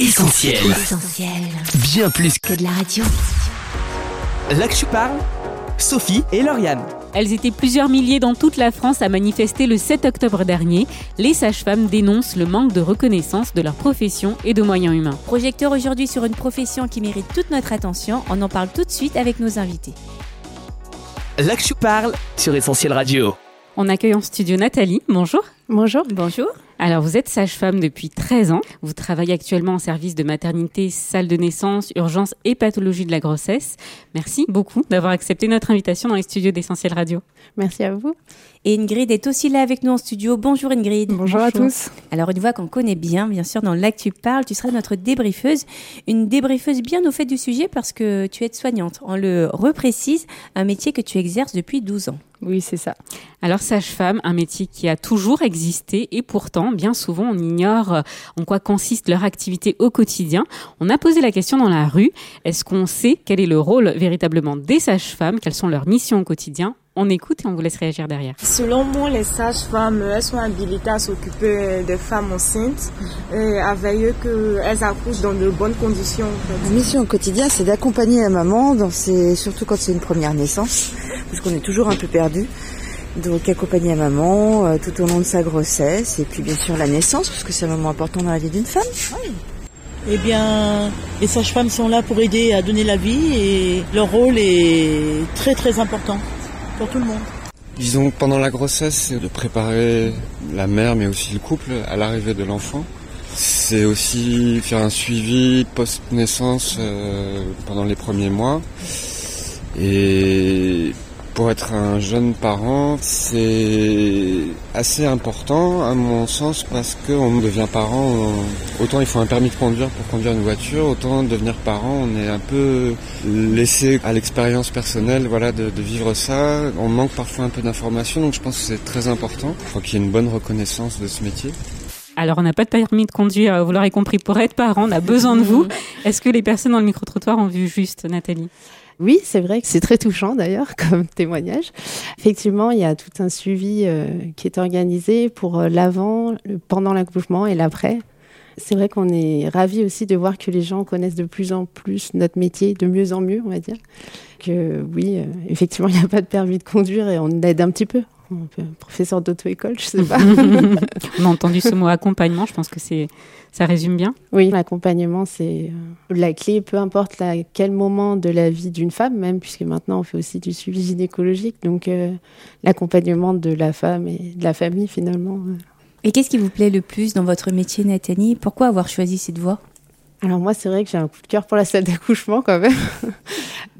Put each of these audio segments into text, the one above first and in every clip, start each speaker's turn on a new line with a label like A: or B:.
A: Essentiel.
B: Essentiel.
A: Bien plus
B: Que de la radio.
A: Là que je parle, Sophie et Lauriane.
C: Elles étaient plusieurs milliers dans toute la France à manifester le 7 octobre dernier. Les sages-femmes dénoncent le manque de reconnaissance de leur profession et de moyens humains.
D: Projecteur aujourd'hui sur une profession qui mérite toute notre attention. On en parle tout de suite avec nos invités.
A: Là que je parle sur Essentiel Radio.
C: On accueille en studio Nathalie. Bonjour.
D: Bonjour. Bonjour.
C: Alors, vous êtes sage-femme depuis 13 ans. Vous travaillez actuellement en service de maternité, salle de naissance, urgence et pathologie de la grossesse. Merci beaucoup d'avoir accepté notre invitation dans les studios d'Essentiel Radio.
E: Merci à vous.
D: Et Ingrid est aussi là avec nous en studio. Bonjour Ingrid.
E: Bonjour, à tous.
D: Alors, une voix qu'on connaît bien, bien sûr, dans l'actu parle, tu seras notre débriefeuse. Une débriefeuse bien au fait du sujet parce que tu es soignante. On le reprécise, un métier que tu exerces depuis 12 ans.
E: Oui, c'est ça.
C: Alors, sage-femme, un métier qui a toujours existé et pourtant, bien souvent, on ignore euh, en quoi consiste leur activité au quotidien. On a posé la question dans la rue. Est-ce qu'on sait quel est le rôle véritablement des sages-femmes? Quelles sont leurs missions au quotidien? On écoute et on vous laisse réagir derrière.
F: Selon moi, les sages-femmes, elles sont habilitées à s'occuper des femmes enceintes et à veiller qu'elles accouchent dans de bonnes conditions.
G: La mission au quotidien, c'est d'accompagner la maman, dans ses... surtout quand c'est une première naissance, parce qu'on est toujours un peu perdu. Donc accompagner la maman euh, tout au long de sa grossesse et puis bien sûr la naissance, parce que c'est un moment important dans la vie d'une femme.
H: Eh bien, les sages-femmes sont là pour aider à donner la vie et leur rôle est très très important tout le monde.
I: Disons pendant la grossesse, c'est de préparer la mère mais aussi le couple à l'arrivée de l'enfant. C'est aussi faire un suivi post-naissance euh, pendant les premiers mois. Et pour être un jeune parent, c'est assez important à mon sens parce qu'on devient parent, on- autant il faut un permis de conduire pour conduire une voiture, autant devenir parent, on est un peu laissé à l'expérience personnelle voilà, de, de vivre ça. On manque parfois un peu d'informations, donc je pense que c'est très important. Il faut qu'il y ait une bonne reconnaissance de ce métier.
C: Alors, on n'a pas de permis de conduire, vous l'aurez compris, pour être parent, on a besoin de vous. Est-ce que les personnes dans le micro-trottoir ont vu juste, Nathalie?
E: Oui, c'est vrai que c'est très touchant d'ailleurs comme témoignage. Effectivement, il y a tout un suivi euh, qui est organisé pour euh, l'avant, pendant l'accouchement et l'après. C'est vrai qu'on est ravis aussi de voir que les gens connaissent de plus en plus notre métier, de mieux en mieux, on va dire. Que oui, euh, effectivement, il n'y a pas de permis de conduire et on aide un petit peu. Professeur d'auto-école, je sais pas.
C: On a entendu ce mot accompagnement, je pense que c'est, ça résume bien.
E: Oui, l'accompagnement, c'est euh, la clé, peu importe la, quel moment de la vie d'une femme, même, puisque maintenant on fait aussi du suivi gynécologique. Donc, euh, l'accompagnement de la femme et de la famille, finalement. euh.
D: Et qu'est-ce qui vous plaît le plus dans votre métier, Nathalie? Pourquoi avoir choisi cette voie?
E: Alors, moi, c'est vrai que j'ai un coup de cœur pour la salle d'accouchement, quand même.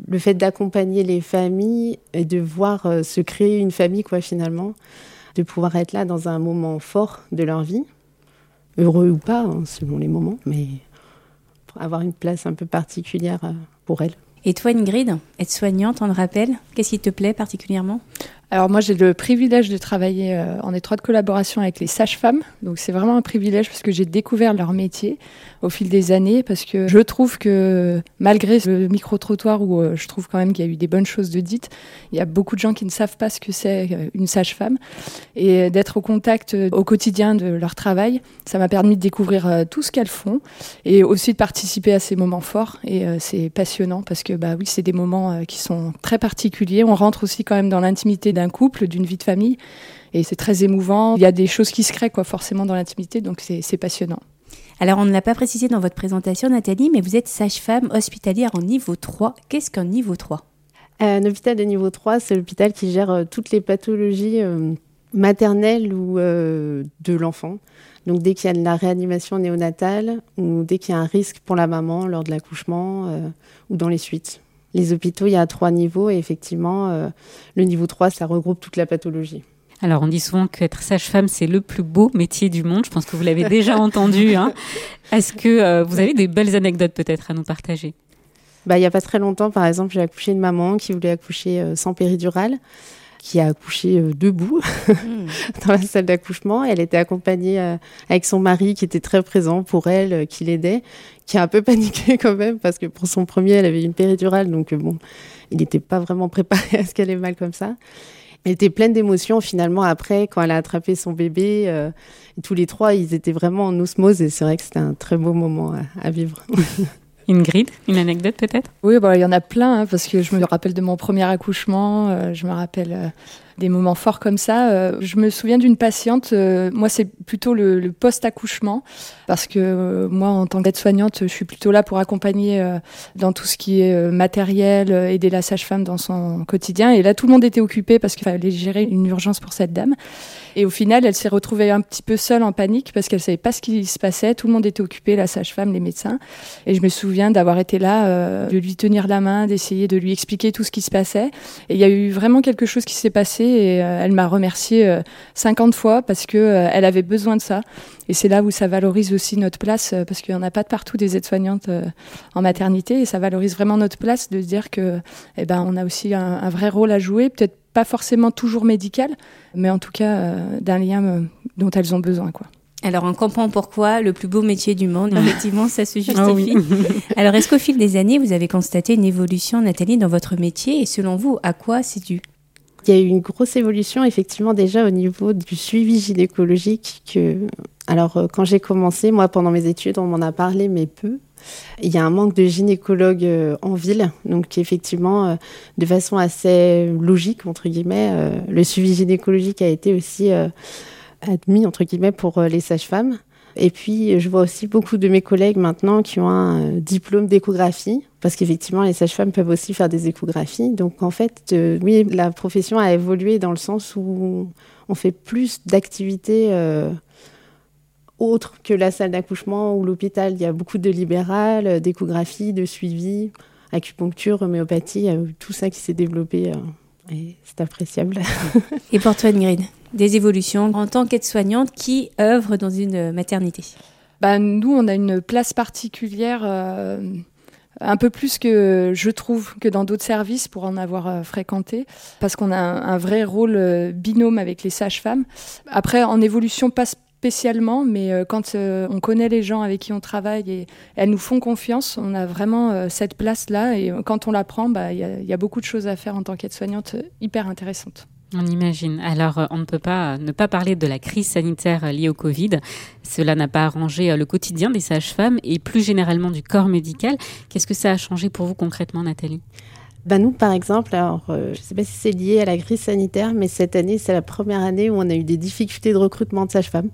E: Le fait d'accompagner les familles et de voir euh, se créer une famille, quoi, finalement. De pouvoir être là dans un moment fort de leur vie, heureux ou pas, hein, selon les moments, mais avoir une place un peu particulière euh, pour elles.
D: Et toi, Ingrid, être soignante, on le rappelle, qu'est-ce qui te plaît particulièrement?
J: Alors moi j'ai le privilège de travailler euh, en étroite collaboration avec les sages-femmes, donc c'est vraiment un privilège parce que j'ai découvert leur métier au fil des années, parce que je trouve que malgré le micro-trottoir où euh, je trouve quand même qu'il y a eu des bonnes choses de dites, il y a beaucoup de gens qui ne savent pas ce que c'est euh, une sage-femme, et d'être au contact au quotidien de leur travail, ça m'a permis de découvrir tout ce qu'elles font, et aussi de participer à ces moments forts, et c'est passionnant parce que bah oui c'est des moments qui sont très particuliers, on rentre aussi quand même dans l'intimité couple, d'une vie de famille, et c'est très émouvant. Il y a des choses qui se créent quoi, forcément dans l'intimité, donc c'est passionnant.
D: Alors, on ne l'a pas précisé dans votre présentation, Nathalie, mais vous êtes sage-femme hospitalière en niveau 3. Qu'est-ce qu'un niveau 3
E: Un hôpital de niveau 3, c'est l'hôpital qui gère euh, toutes les pathologies euh, maternelles ou euh, de l'enfant. Donc dès qu'il y a de la réanimation néonatale ou dès qu'il y a un risque pour la maman lors de l'accouchement euh, ou dans les suites. Les hôpitaux, il y a trois niveaux et effectivement, euh, le niveau 3, ça regroupe toute la pathologie.
C: Alors, on dit souvent qu'être sage-femme, c'est le plus beau métier du monde. Je pense que vous l'avez déjà entendu. Hein. Est-ce que euh, vous avez des belles anecdotes peut-être à nous partager?
E: Bah, il n'y a pas très longtemps, par exemple, j'ai accouché une maman qui voulait accoucher euh, sans péridurale, qui a accouché euh, debout dans la salle d'accouchement. Elle était accompagnée euh, avec son mari qui était très présent pour elle, euh, qui l'aidait, qui a un peu paniqué quand même parce que pour son premier, elle avait une péridurale, donc bon, il n'était pas vraiment préparé à ce qu'elle ait mal comme ça. Elle était pleine d'émotions finalement après quand elle a attrapé son bébé. Euh, tous les trois, ils étaient vraiment en osmose et c'est vrai que c'était un très beau moment à, à vivre.
C: Ingrid, une anecdote peut-être?
J: Oui, bah, il y en a plein, hein, parce que je me rappelle de mon premier accouchement, euh, je me rappelle euh, des moments forts comme ça. Euh, je me souviens d'une patiente, euh, moi c'est plutôt le, post-accouchement, parce que euh, moi en tant qu'aide-soignante, je suis plutôt là pour accompagner dans tout ce qui est matériel, aider la sage-femme dans son quotidien. Et là, tout le monde était occupé parce qu'il fallait gérer une urgence pour cette dame. Et au final, elle s'est retrouvée un petit peu seule en panique parce qu'elle savait pas ce qui se passait. Tout le monde était occupé, la sage-femme, les médecins. Et je me souviens d'avoir été là, de lui tenir la main, d'essayer de lui expliquer tout ce qui se passait. Et il y a eu vraiment quelque chose qui s'est passé et euh, elle m'a remercié euh, 50 fois parce que euh, elle avait besoin de ça. Et c'est là où ça valorise aussi notre place euh, parce qu'il y en a pas de partout des aides-soignantes euh, en maternité et ça valorise vraiment notre place de se dire que eh ben on a aussi un, un vrai rôle à jouer, peut-être pas forcément toujours médical, mais en tout cas euh, d'un lien euh, dont elles ont besoin quoi.
D: Alors, on comprend pourquoi le plus beau métier du monde, effectivement, ça se justifie.
C: Ah oui.
D: Alors, est-ce qu'au fil des années, vous avez constaté une évolution, Nathalie, dans votre métier? Et selon vous, à quoi c'est dû?
E: Il y a eu une grosse évolution effectivement déjà au niveau du suivi gynécologique. Que... Alors euh, quand j'ai commencé, moi pendant mes études, on m'en a parlé mais peu. Il y a un manque de gynécologues euh, en ville, donc effectivement, euh, de façon assez logique entre guillemets, le suivi gynécologique a été aussi admis entre guillemets pour les sages-femmes. Et puis, je vois aussi beaucoup de mes collègues maintenant qui ont un euh, diplôme d'échographie, parce qu'effectivement, les sages-femmes peuvent aussi faire des échographies. Donc, en fait, euh, oui, la profession a évolué dans le sens où on fait plus d'activités euh, autres que la salle d'accouchement ou l'hôpital. Il y a beaucoup de libérales, d'échographie, de suivi, acupuncture, homéopathie, tout ça qui s'est développé. et c'est appréciable.
D: Et pour toi, Ingrid, des évolutions en tant qu'aide-soignante qui œuvre dans une maternité
J: Bah, nous, on a une place particulière, euh, un peu plus que je trouve que dans d'autres services pour en avoir euh, fréquenté, parce qu'on a un, vrai rôle euh, binôme avec les sages-femmes. Après, en évolution, pas spécialement, mais quand on connaît les gens avec qui on travaille et elles nous font confiance, on a vraiment cette place-là. Et quand on la prend, bah, il y, y a beaucoup de choses à faire en tant qu'aide-soignante hyper intéressantes.
C: On imagine. Alors, euh, on ne peut pas euh, ne pas parler de la crise sanitaire euh, liée au Covid. Cela n'a pas arrangé le quotidien des sages-femmes et plus généralement du corps médical. Qu'est-ce que ça a changé pour vous concrètement, Nathalie?
E: Ben nous, par exemple, alors, je ne sais pas si c'est lié à la crise sanitaire, mais cette année, c'est la première année où on a eu des difficultés de recrutement de sages-femmes.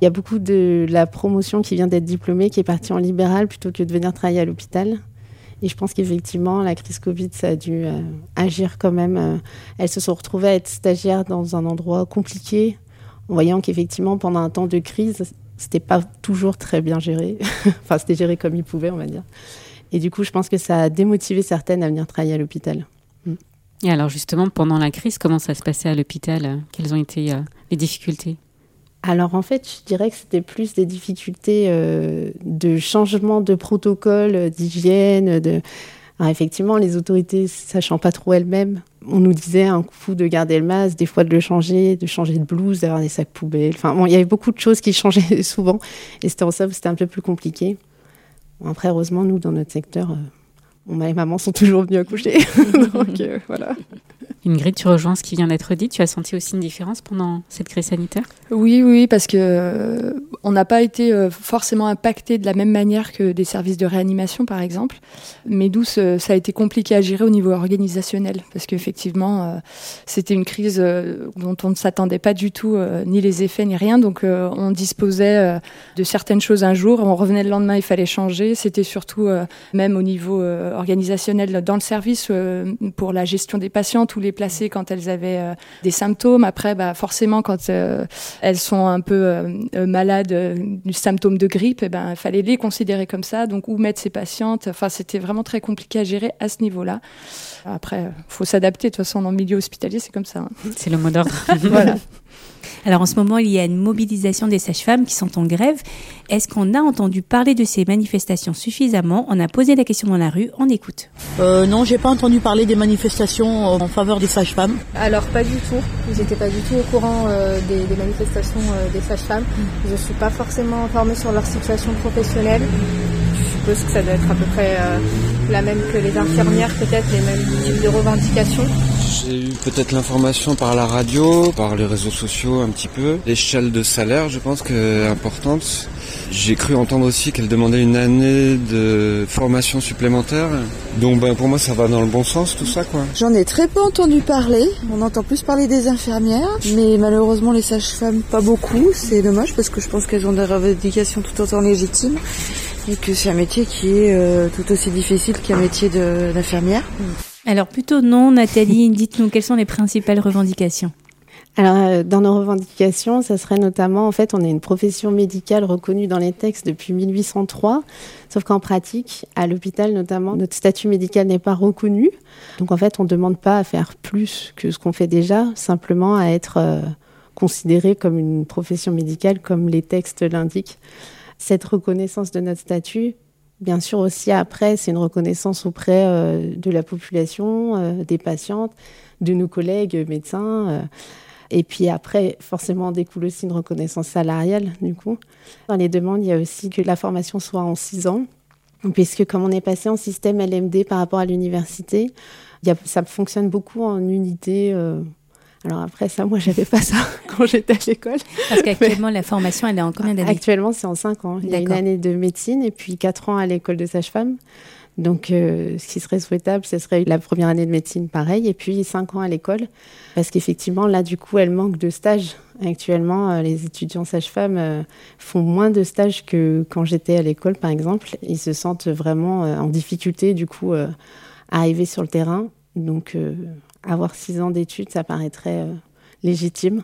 E: Il y a beaucoup de la promotion qui vient d'être diplômée qui est partie en libéral plutôt que de venir travailler à l'hôpital. Et je pense qu'effectivement, la crise Covid, ça a dû euh, agir quand même. Euh, elles se sont retrouvées à être stagiaires dans un endroit compliqué, en voyant qu'effectivement, pendant un temps de crise, c'était pas toujours très bien géré. enfin, c'était géré comme ils pouvaient, on va dire. Et du coup, je pense que ça a démotivé certaines à venir travailler à l'hôpital.
C: Et alors, justement, pendant la crise, comment ça se passait à l'hôpital? Quelles ont été euh, les difficultés?
E: Alors en fait, je dirais que c'était plus des difficultés euh, de changement de protocole, euh, d'hygiène. Effectivement, les autorités, sachant pas trop elles-mêmes, on nous disait un coup de garder le masque, des fois de le changer, de changer de blouse, d'avoir des sacs poubelles. Enfin bon, il y avait beaucoup de choses qui changeaient souvent. Et c'était en ça c'était un peu plus compliqué. Après, heureusement, nous, dans notre secteur, euh, bon, bah, les mamans sont toujours venues accoucher. Donc euh, voilà.
C: Ingrid, tu rejoins ce qui vient d'être dit. Tu as senti aussi une différence pendant cette crise sanitaire?
J: Oui, oui, parce que euh, on n'a pas été euh, forcément impacté de la même manière que des services de réanimation, par exemple. Mais d'où ça a été compliqué à gérer au niveau organisationnel, parce qu'effectivement, c'était une crise dont on ne s'attendait pas du tout, ni les effets, ni rien. Donc, on disposait de certaines choses un jour, on revenait le lendemain, il fallait changer. C'était surtout, même au niveau euh, organisationnel, dans le service, euh, pour la gestion des patientes ou les placer quand elles avaient euh, des symptômes. Après, bah, forcément, quand euh, elles sont un peu malades du symptôme de grippe, eh ben, il fallait les considérer comme ça. Donc, où mettre ces patientes? Enfin, c'était vraiment très compliqué à gérer à ce niveau-là. Après, il faut s'adapter. De toute façon, dans le milieu hospitalier, c'est comme ça. hein.
C: C'est le mot d'ordre.
J: voilà.
D: Alors en ce moment, il y a une mobilisation des sages-femmes qui sont en grève. Est-ce qu'on a entendu parler de ces manifestations suffisamment? On a posé la question dans la rue, on écoute.
H: Euh, non, j'ai pas entendu parler des manifestations euh, en faveur des sages-femmes.
B: Alors pas du tout. Vous n'étiez pas du tout au courant euh, des, des manifestations euh, des sages-femmes. Je ne suis pas forcément informée sur leur situation professionnelle. Je suppose que ça doit être à peu près euh, la même que les infirmières, peut-être les mêmes types de revendications.
I: J'ai eu peut-être l'information par la radio, par les réseaux sociaux un petit peu. L'échelle de salaire, je pense que est importante. J'ai cru entendre aussi qu'elle demandait une année de formation supplémentaire. Donc ben, pour moi ça va dans le bon sens tout ça quoi.
G: J'en ai très peu entendu parler. On entend plus parler des infirmières, mais malheureusement les sages-femmes pas beaucoup. C'est dommage parce que je pense qu'elles ont des revendications tout autant légitimes et que c'est un métier qui est euh, tout aussi difficile qu'un métier d'infirmière.
D: Alors plutôt non, Nathalie, dites-nous quelles sont les principales revendications
E: alors, euh, dans nos revendications, ça serait notamment, en fait, on est une profession médicale reconnue dans les textes depuis 1803, sauf qu'en pratique, à l'hôpital notamment, notre statut médical n'est pas reconnu. Donc, en fait, on ne demande pas à faire plus que ce qu'on fait déjà, simplement à être euh, considéré comme une profession médicale, comme les textes l'indiquent. Cette reconnaissance de notre statut, Bien sûr aussi après, c'est une reconnaissance auprès euh, de la population, des patientes, de nos collègues médecins. Et puis après, forcément, découle aussi une reconnaissance salariale, du coup. Dans les demandes, il y a aussi que la formation soit en six ans, puisque comme on est passé en système LMD par rapport à l'université, ça fonctionne beaucoup en unité. Alors après, ça, moi, j'avais pas ça quand j'étais à l'école.
D: Parce qu'actuellement, la formation, elle est en combien d'années
E: Actuellement, c'est en cinq ans. Il y a une année de médecine et puis quatre ans à l'école de sage-femme. Donc, euh, ce qui serait souhaitable, ce serait la première année de médecine, pareil, et puis cinq ans à l'école. Parce qu'effectivement, là, du coup, elle manque de stages. Actuellement, euh, les étudiants sages-femmes euh, font moins de stages que quand j'étais à l'école, par exemple. Ils se sentent vraiment en difficulté, du coup, à arriver sur le terrain. Donc, avoir six ans d'études, ça paraîtrait légitime.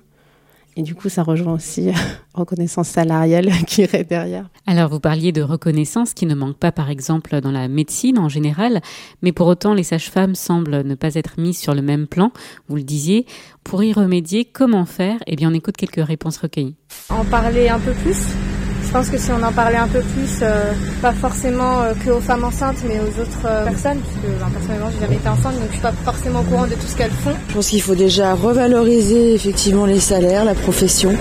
E: Et du coup, ça rejoint aussi euh, reconnaissance salariale qui irait derrière.
C: Alors, vous parliez de reconnaissance qui ne manque pas, par exemple, dans la médecine en général, mais pour autant, les sages-femmes semblent ne pas être mises sur le même plan. Vous le disiez. Pour y remédier, comment faire? Eh bien, on écoute quelques réponses recueillies.
B: En parler un peu plus? Je pense que si on en parlait un peu plus, euh, pas forcément euh, que aux femmes enceintes, mais aux autres euh, personnes, parce que ben, personnellement, j'ai jamais été enceinte, donc je suis pas forcément au courant de tout ce qu'elles font.
G: Je pense qu'il faut déjà revaloriser effectivement les salaires, la profession,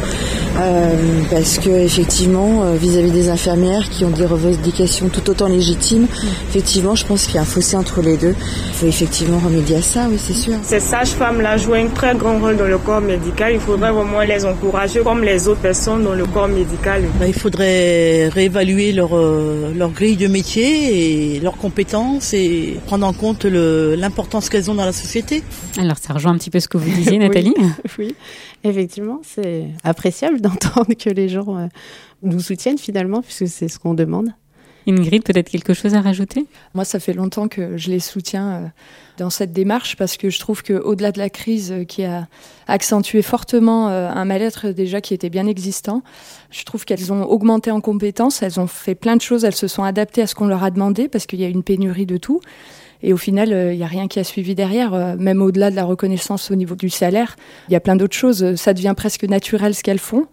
G: parce que effectivement, vis-à-vis des infirmières qui ont des revendications tout autant légitimes, effectivement, je pense qu'il y a un fossé entre les deux. Il faut effectivement remédier à ça, oui, c'est sûr.
F: Ces sages-femmes-là jouent un très grand rôle dans le corps médical. Il faudrait vraiment les encourager comme les autres personnes dans le corps médical.
H: Ben, il faudrait réévaluer leur, euh, leur grille de métier et leurs compétences et prendre en compte l'importance qu'elles ont dans la société.
C: Alors ça rejoint un petit peu ce que vous disiez Nathalie.
E: oui, effectivement, c'est appréciable d'entendre que les gens euh, nous soutiennent finalement puisque c'est ce qu'on demande.
C: Ingrid, peut-être quelque chose à rajouter?
J: Moi, ça fait longtemps que je les soutiens euh, dans cette démarche parce que je trouve qu'au-delà de la crise euh, qui a accentué fortement euh, un mal-être déjà qui était bien existant, je trouve qu'elles ont augmenté en compétences, elles ont fait plein de choses, elles se sont adaptées à ce qu'on leur a demandé parce qu'il y a une pénurie de tout. Et au final, il n'y a rien qui a suivi derrière, même au-delà de la reconnaissance au niveau du salaire. Il y a plein d'autres choses. Ça devient presque naturel ce qu'elles font.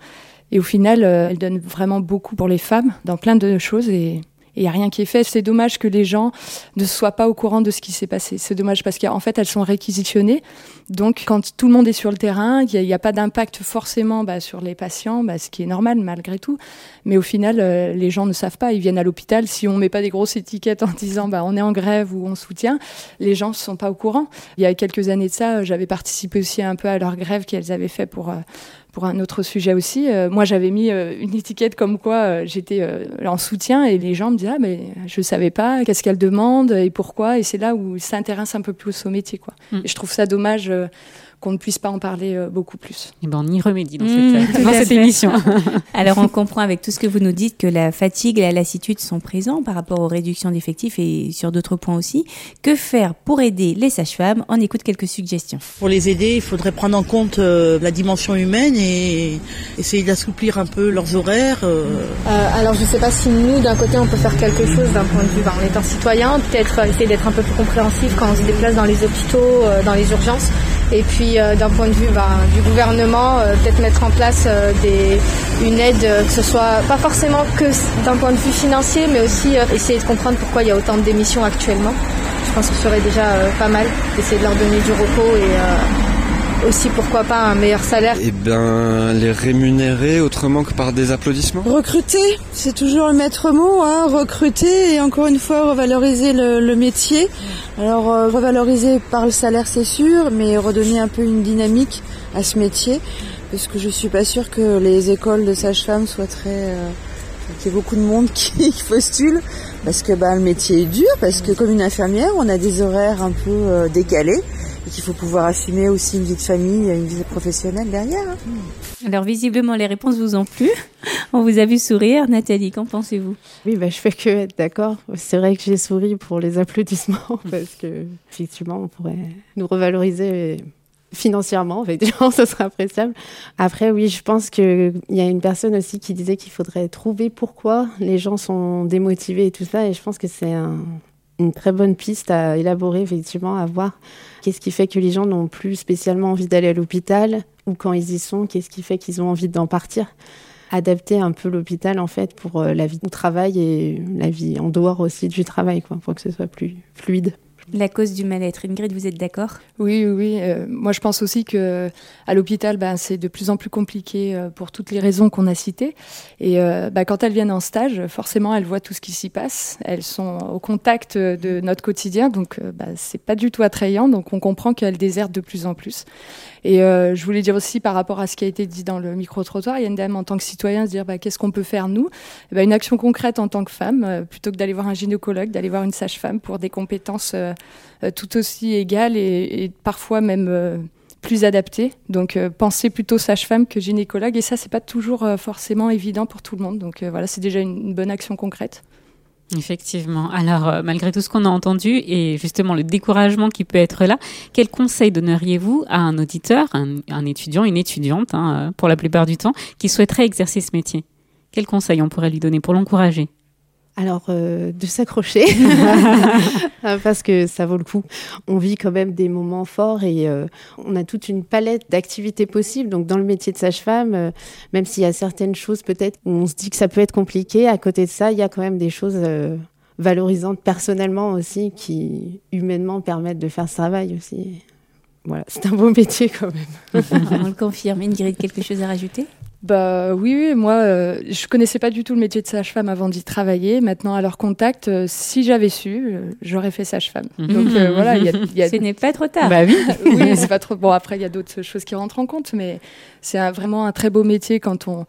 J: Et au final, elles donnent vraiment beaucoup pour les femmes dans plein de choses. Et il n'y a rien qui est fait. C'est dommage que les gens ne soient pas au courant de ce qui s'est passé. C'est dommage parce qu'en fait, elles sont réquisitionnées. Donc, quand tout le monde est sur le terrain, il n'y a, pas d'impact forcément bah, sur les patients, bah, ce qui est normal malgré tout. Mais au final, euh, les gens ne savent pas. Ils viennent à l'hôpital. Si on met pas des grosses étiquettes en disant bah, on est en grève ou on soutient, les gens ne sont pas au courant. Il y a quelques années de ça, j'avais participé aussi un peu à leur grève qu'elles avaient fait pour euh, pour un autre sujet aussi. Euh, moi, j'avais mis euh, une étiquette comme quoi euh, j'étais en soutien et les gens me disaient ah, mais je savais pas qu'est-ce qu'elle demande et pourquoi. Et c'est là où ils s'intéressent un peu plus au métier, quoi. Mm. Et je trouve ça dommage qu'on ne puisse pas en parler euh, beaucoup plus.
C: Et eh ben on y remédie dans cette, mmh, cette émission.
D: Alors on comprend avec tout ce que vous nous dites que la fatigue et la lassitude sont présents par rapport aux réductions d'effectifs et sur d'autres points aussi. Que faire pour aider les sages-femmes? On écoute quelques suggestions.
H: Pour les aider, il faudrait prendre en compte euh, la dimension humaine et essayer d'assouplir un peu leurs horaires. Euh.
B: alors je ne sais pas si nous, d'un côté, on peut faire quelque chose d'un point de vue, ben, en étant citoyen, peut-être essayer d'être un peu plus compréhensif quand on se déplace dans les hôpitaux, dans les urgences. Et puis euh, d'un point de vue ben, du gouvernement, euh, peut-être mettre en place euh, une aide, que ce soit pas forcément que d'un point de vue financier, mais aussi essayer de comprendre pourquoi il y a autant de démissions actuellement. Je pense que ce serait déjà pas mal d'essayer de leur donner du repos et aussi pourquoi pas un meilleur salaire.
I: Eh bien, les rémunérer autrement que par des applaudissements.
K: Recruter, c'est toujours le maître mot, hein, recruter et encore une fois revaloriser le, le métier. Alors euh, revaloriser par le salaire c'est sûr, mais redonner un peu une dynamique à ce métier, parce que je suis pas sûre que les écoles de sage-femme soient très euh, qu'il y ait beaucoup de monde qui postule parce que bah, le métier est dur, parce que comme une infirmière, on a des horaires un peu euh, décalés et qu'il faut pouvoir assumer aussi une vie de famille, une vie professionnelle derrière. hein.
D: Alors visiblement les réponses vous ont plu. On vous a vu sourire. Nathalie, qu'en pensez-vous?
E: Oui, bah, je fais que être d'accord. C'est vrai que j'ai souri pour les applaudissements parce que effectivement, on pourrait nous revaloriser financièrement. Effectivement, ce serait appréciable. Après, oui, je pense qu'il y a une personne aussi qui disait qu'il faudrait trouver pourquoi les gens sont démotivés et tout ça. Et je pense que c'est un- une très bonne piste à élaborer, effectivement, à voir. Qu'est-ce qui fait que les gens n'ont plus spécialement envie d'aller à l'hôpital? Ou quand ils y sont, qu'est-ce qui fait qu'ils ont envie d'en partir? Adapter un peu l'hôpital en fait pour euh, la vie au travail et la vie en dehors aussi du travail quoi pour que ce soit plus fluide.
D: La cause du mal-être. Ingrid, vous êtes d'accord?
J: Oui, oui. Euh, moi, je pense aussi que à l'hôpital, ben, c'est de plus en plus compliqué euh, pour toutes les raisons qu'on a citées. Et euh, ben, quand elles viennent en stage, forcément, elles voient tout ce qui s'y passe. Elles sont au contact de notre quotidien, donc ben, c'est pas du tout attrayant. Donc, on comprend qu'elles désertent de plus en plus. Et je voulais dire aussi par rapport à ce qui a été dit dans le il a une dame en tant que citoyen se dire bah, qu'est-ce qu'on peut faire nous? Eh Une action concrète en tant que femme, plutôt que d'aller voir un gynécologue, d'aller voir une sage-femme pour des compétences tout aussi égales et, parfois même euh, plus adaptées. Donc euh, pensez plutôt sage-femme que gynécologue et ça c'est pas toujours euh, forcément évident pour tout le monde. Donc euh, voilà, c'est déjà une, bonne action concrète.
C: Effectivement. Alors, euh, malgré tout ce qu'on a entendu et justement le découragement qui peut être là, quel conseil donneriez-vous à un auditeur, un, un étudiant, une étudiante, hein, euh, pour la plupart du temps, qui souhaiterait exercer ce métier? Quel conseil on pourrait lui donner pour l'encourager?
E: Alors euh, de s'accrocher parce que ça vaut le coup. On vit quand même des moments forts et euh, on a toute une palette d'activités possibles. Donc dans le métier de sage-femme, euh, même s'il y a certaines choses peut-être où on se dit que ça peut être compliqué, à côté de ça, il y a quand même des choses euh, valorisantes personnellement aussi qui humainement permettent de faire ce travail aussi. Voilà, c'est un beau métier quand même.
D: On le confirme. Ingrid, quelque chose à rajouter?
J: Bah oui, oui, moi, euh, je connaissais pas du tout le métier de sage-femme avant d'y travailler. Maintenant, à leur contact, euh, si j'avais su, euh, j'aurais fait sage-femme. Donc euh, voilà, il y a, il y a-
D: Ce n'est pas trop tard.
J: Bah oui, oui, c'est pas trop. Bon, après, il y a d'autres choses qui rentrent en compte, mais c'est vraiment un très beau métier quand on.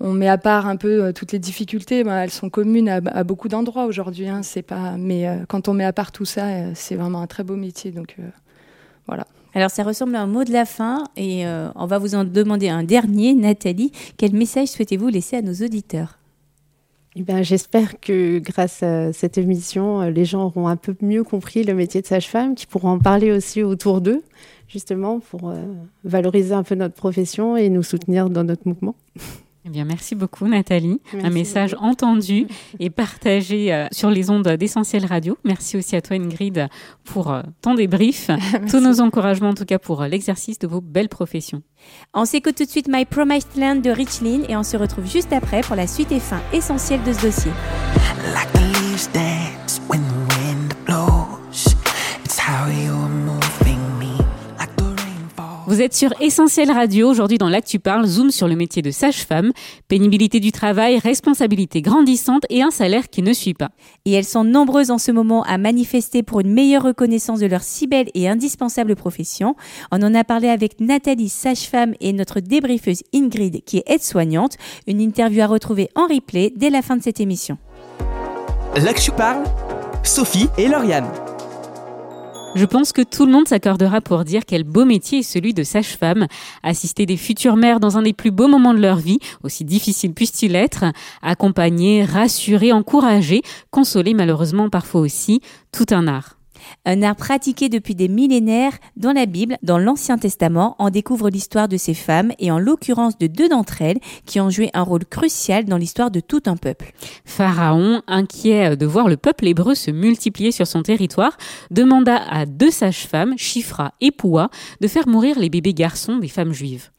J: On met à part un peu euh, toutes les difficultés, ben, elles sont communes à, à beaucoup d'endroits aujourd'hui. Hein, c'est pas, mais euh, quand on met à part tout ça, euh, c'est vraiment un très beau métier. Donc euh, voilà.
D: Alors ça ressemble à un mot de la fin et euh, on va vous en demander un dernier. Nathalie, quel message souhaitez-vous laisser à nos auditeurs?
E: Eh ben, J'espère que grâce à cette émission, euh, les gens auront un peu mieux compris le métier de sage-femme, qui pourront en parler aussi autour d'eux, justement, pour euh, valoriser un peu notre profession et nous soutenir dans notre mouvement.
C: Eh bien, merci beaucoup, Nathalie.
E: Merci
C: un message entendu et partagé euh, sur les ondes d'Essentiel Radio. Merci aussi à toi, Ingrid, pour euh, ton débrief. Tous nos encouragements, en tout cas, pour euh, l'exercice de vos belles professions.
D: On s'écoute tout de suite My Promised Land de Richlin et on se retrouve juste après pour la suite et fin essentielle de ce dossier.
L: Like
C: Vous êtes sur Essentiel Radio. Aujourd'hui, dans l'Actu Parle, zoom sur le métier de sage-femme. Pénibilité du travail, responsabilité grandissante et un salaire qui ne suit pas.
D: Et elles sont nombreuses en ce moment à manifester pour une meilleure reconnaissance de leur si belle et indispensable profession. On en a parlé avec Nathalie, sage-femme, et notre débriefeuse Ingrid, qui est aide-soignante. Une interview à retrouver en replay dès la fin de cette émission.
A: L'Actu parle, Sophie et Lauriane.
C: Je pense que tout le monde s'accordera pour dire quel beau métier est celui de sage-femme. Assister des futures mères dans un des plus beaux moments de leur vie, aussi difficile puisse-t-il être, accompagner, rassurer, encourager, consoler malheureusement parfois aussi, tout un art.
D: Un art pratiqué depuis des millénaires dans la Bible, dans l'Ancien Testament, on découvre l'histoire de ces femmes et en l'occurrence de deux d'entre elles qui ont joué un rôle crucial dans l'histoire de tout un peuple.
C: Pharaon, inquiet de voir le peuple hébreu se multiplier sur son territoire, demanda à deux sages-femmes, Shifra et Poua, de faire mourir les bébés garçons des femmes juives.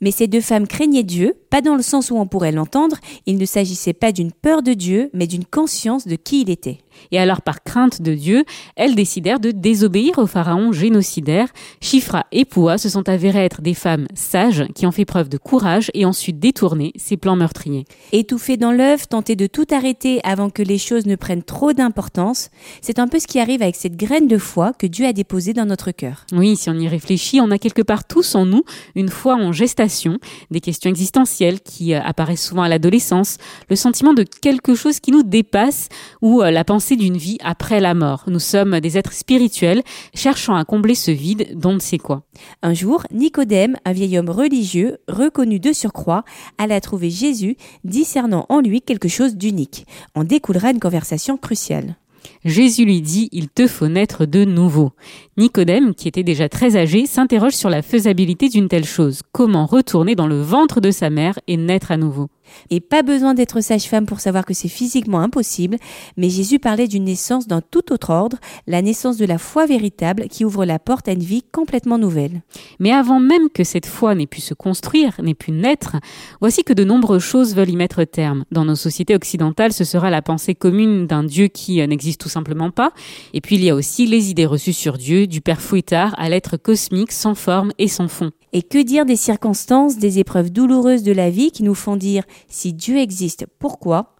D: Mais ces deux femmes craignaient Dieu, pas dans le sens où on pourrait l'entendre, il ne s'agissait pas d'une peur de Dieu, mais d'une conscience de qui il était.
C: Et alors, par crainte de Dieu, elles décidèrent de désobéir au pharaon génocidaire. Chifra et Poua se sont avérées être des femmes sages qui ont fait preuve de courage et ensuite détourné ses plans meurtriers.
D: Étouffé dans l'œuf, tenter de tout arrêter avant que les choses ne prennent trop d'importance, c'est un peu ce qui arrive avec cette graine de foi que Dieu a déposée dans notre cœur.
C: Oui, si on y réfléchit, on a quelque part tous en nous une foi en gestation, des questions existentielles qui euh, apparaissent souvent à l'adolescence, le sentiment de quelque chose qui nous dépasse ou euh, la pensée d'une vie après la mort. Nous sommes des êtres spirituels cherchant à combler ce vide dont ne sait quoi.
D: Un jour, Nicodème, un vieil homme religieux, reconnu de surcroît, alla trouver Jésus, discernant en lui quelque chose d'unique. En découlera une conversation cruciale.
C: Jésus lui dit, il te faut naître de nouveau. Nicodème, qui était déjà très âgé, s'interroge sur la faisabilité d'une telle chose. Comment retourner dans le ventre de sa mère et naître à nouveau?
D: Et pas besoin d'être sage-femme pour savoir que c'est physiquement impossible, mais Jésus parlait d'une naissance d'un tout autre ordre, la naissance de la foi véritable qui ouvre la porte à une vie complètement nouvelle.
C: Mais avant même que cette foi n'ait pu se construire, n'ait pu naître, voici que de nombreuses choses veulent y mettre terme. Dans nos sociétés occidentales, ce sera la pensée commune d'un Dieu qui euh, n'existe tout simplement pas. Et puis il y a aussi les idées reçues sur Dieu, du père fouettard à l'être cosmique sans forme et sans fond.
D: Et que dire des circonstances, des épreuves douloureuses de la vie qui nous font dire si Dieu existe, pourquoi?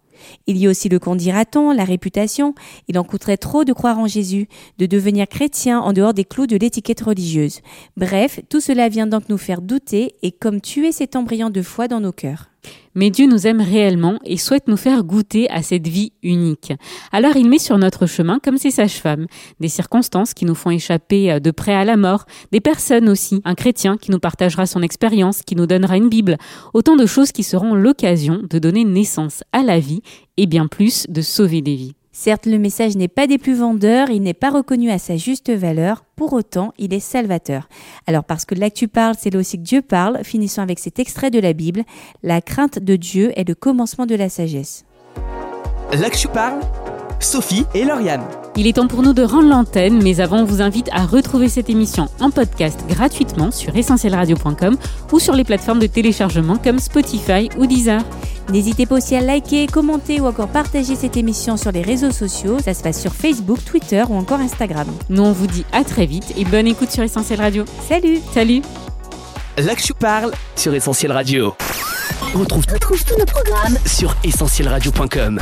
D: Il y a aussi le qu'en dira-t-on, la réputation. Il en coûterait trop de croire en Jésus, de devenir chrétien en dehors des clous de l'étiquette religieuse. Bref, tout cela vient donc nous faire douter et comme tuer cet embryon de foi dans nos cœurs.
C: Mais Dieu nous aime réellement et souhaite nous faire goûter à cette vie unique. Alors il met sur notre chemin, comme ces sages-femmes, des circonstances qui nous font échapper euh, de près à la mort, des personnes aussi, un chrétien qui nous partagera son expérience, qui nous donnera une Bible, autant de choses qui seront l'occasion de donner naissance à la vie et bien plus de sauver des vies.
D: Certes, le message n'est pas des plus vendeurs, il n'est pas reconnu à sa juste valeur, pour autant, il est salvateur. Alors parce que là que tu parles, c'est là aussi que Dieu parle, finissons avec cet extrait de la Bible, la crainte de Dieu est le commencement de la sagesse.
A: Là que tu parles, Sophie et Lauriane.
C: Il est temps pour nous de rendre l'antenne, mais avant, on vous invite à retrouver cette émission en podcast gratuitement sur essentielradio.com ou sur les plateformes de téléchargement comme Spotify ou Deezer.
D: N'hésitez pas aussi à liker, commenter ou encore partager cette émission sur les réseaux sociaux. Ça se passe sur Facebook, Twitter ou encore Instagram.
C: Nous, on vous dit à très vite et bonne écoute sur Essentiel Radio.
D: Salut
C: Salut
A: Là que tu parles
M: sur Essentiel Radio.
N: On retrouve, tous nos programmes
M: sur essentielradio.com.